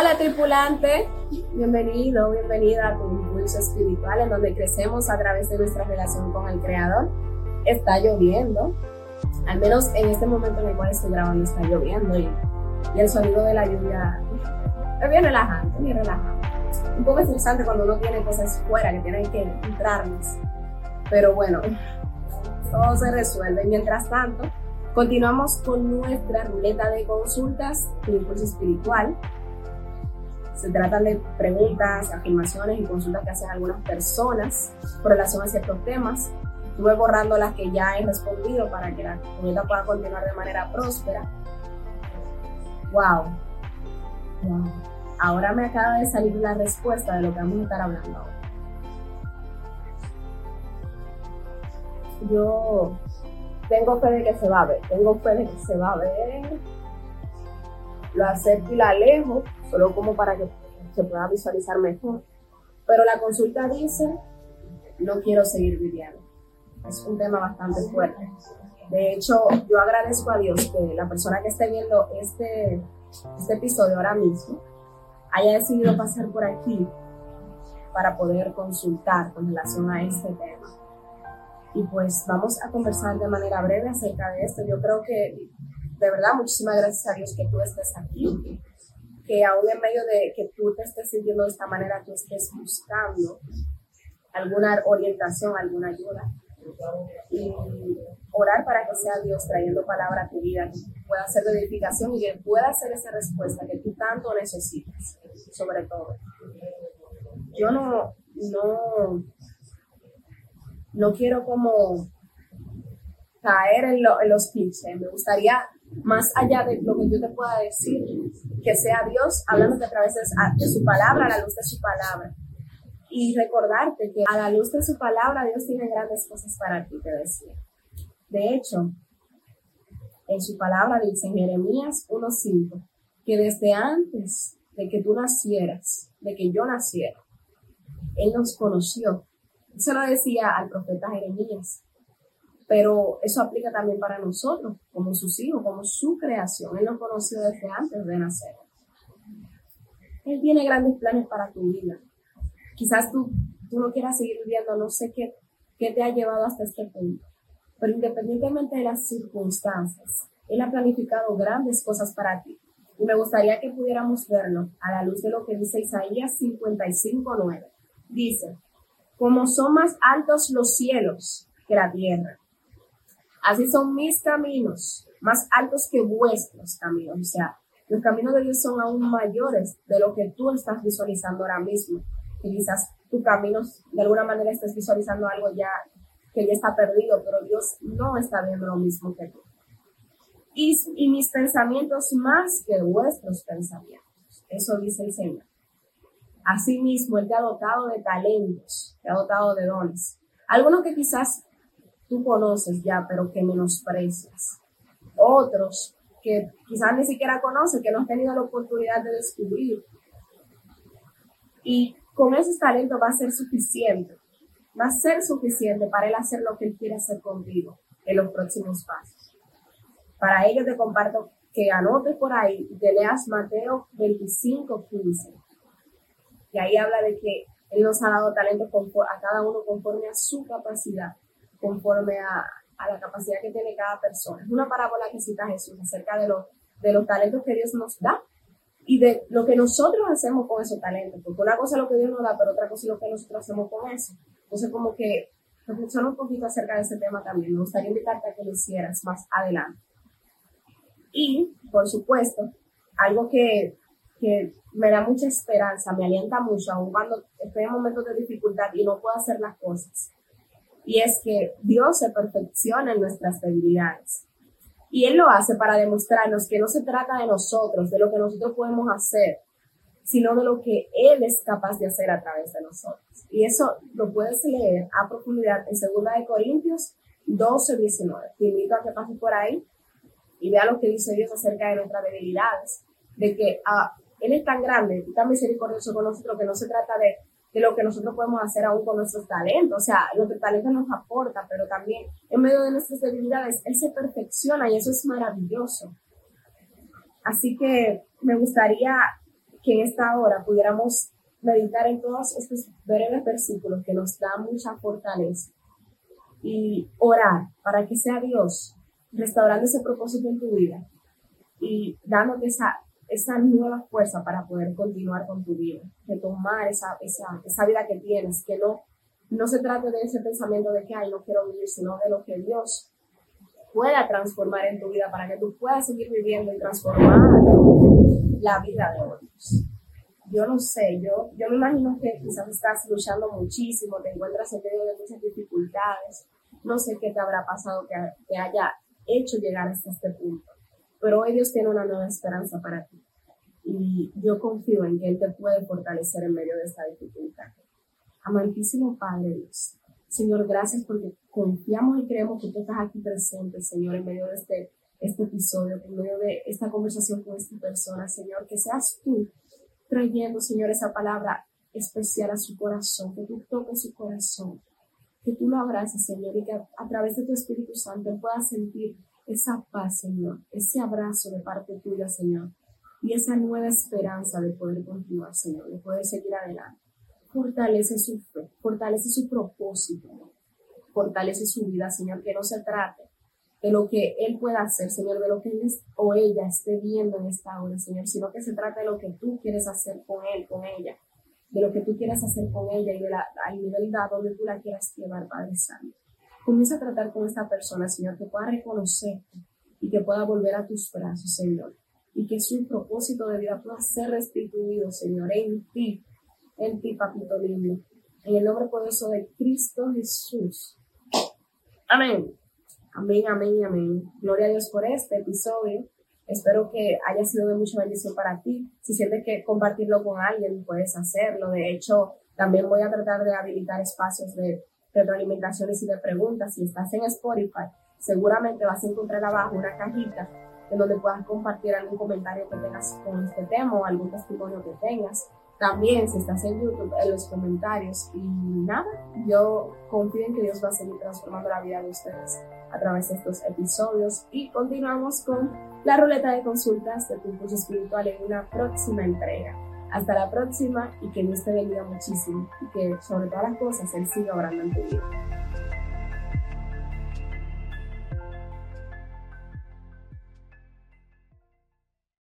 Hola tripulante, bienvenido, bienvenida a tu impulso espiritual en donde crecemos a través de nuestra relación con el Creador. Está lloviendo, al menos en este momento en el cual estoy grabando está lloviendo y, el sonido de la lluvia es bien relajante, bien relajante. Un poco estresante cuando uno tiene cosas fuera que tienen que entrarnos, pero bueno, todo se resuelve. Mientras tanto, continuamos con nuestra ruleta de consultas de impulso espiritual se tratan de preguntas, afirmaciones y consultas que hacen algunas personas con relación a ciertos temas. Estuve borrando las que ya he respondido para que la comunidad pueda continuar de manera próspera. Wow. wow. Ahora me acaba de salir la respuesta de lo que vamos a estar hablando ahora. Yo tengo fe de que se va a ver, tengo fe de que se va a ver lo acepto y la alejo, solo como para que se pueda visualizar mejor. Pero la consulta dice, no quiero seguir viviendo. Es un tema bastante fuerte. De hecho, yo agradezco a Dios que la persona que esté viendo este, este episodio ahora mismo haya decidido pasar por aquí para poder consultar con relación a este tema. Y pues vamos a conversar de manera breve acerca de esto. Yo creo que de verdad, muchísimas gracias a Dios que tú estés aquí, que aún en medio de que tú te estés sintiendo de esta manera, tú estés buscando alguna orientación, alguna ayuda. Y orar para que sea Dios trayendo palabra a tu vida, que pueda ser de edificación y que pueda ser esa respuesta que tú tanto necesitas, sobre todo. Yo no, no, no quiero como caer en, en los clichés. Me gustaría más allá de lo que yo te pueda decir, que sea Dios hablándote a través de, su palabra, a la luz de su palabra. Y recordarte que a la luz de su palabra Dios tiene grandes cosas para ti, te decía. De hecho, en su palabra dice en Jeremías 1.5 que desde antes de que tú nacieras, de que yo naciera, Él nos conoció. Eso lo decía al profeta Jeremías. Pero eso aplica también para nosotros, como sus hijos, como su creación. Él nos conoció desde antes de nacer. Él tiene grandes planes para tu vida. Quizás tú, tú no quieras seguir viviendo, no sé qué, qué te ha llevado hasta este punto. Pero independientemente de las circunstancias, Él ha planificado grandes cosas para ti. Y me gustaría que pudiéramos verlo a la luz de lo que dice Isaías 55.9. Dice, como son más altos los cielos que la tierra, Así son mis caminos, más altos que vuestros caminos. O sea, los caminos de Dios son aún mayores de lo que tú estás visualizando ahora mismo. Y quizás tu camino, de alguna manera, estés visualizando algo ya que ya está perdido, pero Dios no está viendo lo mismo que tú. Y, mis pensamientos más que vuestros pensamientos. Eso dice el Señor. Asimismo, Él te ha dotado de talentos, te ha dotado de dones. Algunos que quizás tú conoces ya, pero que menosprecias. Otros que quizás ni siquiera conoces, que no has tenido la oportunidad de descubrir. Y con esos talentos va a ser suficiente, va a ser suficiente para él hacer lo que él quiere hacer contigo en los próximos pasos. Para ello te comparto que anotes por ahí, te leas Mateo 25, 15. Y ahí habla de que él nos ha dado talentos a cada uno conforme a su capacidad conforme a, la capacidad que tiene cada persona. Es una parábola que cita Jesús acerca de, los de los talentos que Dios nos da y de lo que nosotros hacemos con esos talentos. Porque una cosa es lo que Dios nos da, pero otra cosa es lo que nosotros hacemos con eso. Entonces, como que reflexiona un poquito acerca de ese tema también. Me gustaría invitarte a que lo hicieras más adelante. Y, por supuesto, algo que, que me da mucha esperanza, me alienta mucho, aun cuando estoy en momentos de dificultad y no puedo hacer las cosas, y es que Dios se perfecciona en nuestras debilidades. Y Él lo hace para demostrarnos que no se trata de nosotros, de lo que nosotros podemos hacer, sino de lo que Él es capaz de hacer a través de nosotros. Y eso lo puedes leer a profundidad en 2 de Corintios 12, 19. Te invito a que pases por ahí y vea lo que dice Dios acerca de nuestras debilidades, de que ah, Él es tan grande y tan misericordioso con nosotros que no se trata de de lo que nosotros podemos hacer aún con nuestros talentos. O sea, el talento nos aporta, pero también en medio de nuestras debilidades, Él se perfecciona y eso es maravilloso. Así que me gustaría que en esta hora pudiéramos meditar en todos estos breves versículos que nos dan mucha fortaleza y orar para que sea Dios restaurando ese propósito en tu vida y dándote esa, esa nueva fuerza para poder continuar con tu vida, retomar esa, esa, esa vida que tienes, que no, no se trate de ese pensamiento de que, ay, no quiero vivir, sino de lo que Dios pueda transformar en tu vida para que tú puedas seguir viviendo y transformar la vida de otros. Yo no sé, yo, yo me imagino que quizás estás luchando muchísimo, te encuentras en medio de muchas dificultades, no sé qué te habrá pasado que te haya hecho llegar hasta este punto, pero hoy Dios tiene una nueva esperanza para ti y yo confío en que Él te puede fortalecer en medio de esta dificultad. Amantísimo Padre Dios, Señor, gracias porque confiamos y creemos que tú estás aquí presente, Señor, en medio de este, este episodio, en medio de esta conversación con esta persona, Señor, que seas tú trayendo, Señor, esa palabra especial a su corazón, que tú toques su corazón, que tú lo abraces, Señor, y que a, través de tu Espíritu Santo puedas sentir esa paz, Señor, ese abrazo de parte tuya, Señor, y esa nueva esperanza de poder continuar, Señor, de poder seguir adelante. Fortalece su fe, fortalece su propósito, fortalece su vida, Señor, que no se trate de lo que Él pueda hacer, Señor, de lo que Él o ella esté viendo en esta hora, Señor, sino que se trate de lo que tú quieres hacer con Él, con ella, de lo que tú quieras hacer con ella y de la, al nivel de donde tú la quieras llevar, Padre Santo. Comienza a tratar con esta persona, Señor, que pueda reconocerte y que pueda volver a tus brazos, Señor, y que su propósito de vida pueda ser restituido, Señor, en ti, en ti, papito lindo. En el nombre poderoso de Cristo Jesús. Amén. Amén, amén, amén. Gloria a Dios por este episodio. Espero que haya sido de mucha bendición para ti. Si sientes que compartirlo con alguien, puedes hacerlo. De hecho, también voy a tratar de habilitar espacios de retroalimentaciones y de preguntas. Si estás en Spotify, seguramente vas a encontrar abajo una cajita en donde puedas compartir algún comentario que tengas con este tema o algún testimonio que tengas. También si estás en YouTube, en los comentarios. Y nada, yo confío en que Dios va a seguir transformando la vida de ustedes a través de estos episodios y continuamos con la ruleta de consultas de tu impulso espiritual en una próxima entrega. Hasta la próxima y que Dios te bendiga muchísimo y que sobre todas las cosas Él siga orando en tu vida.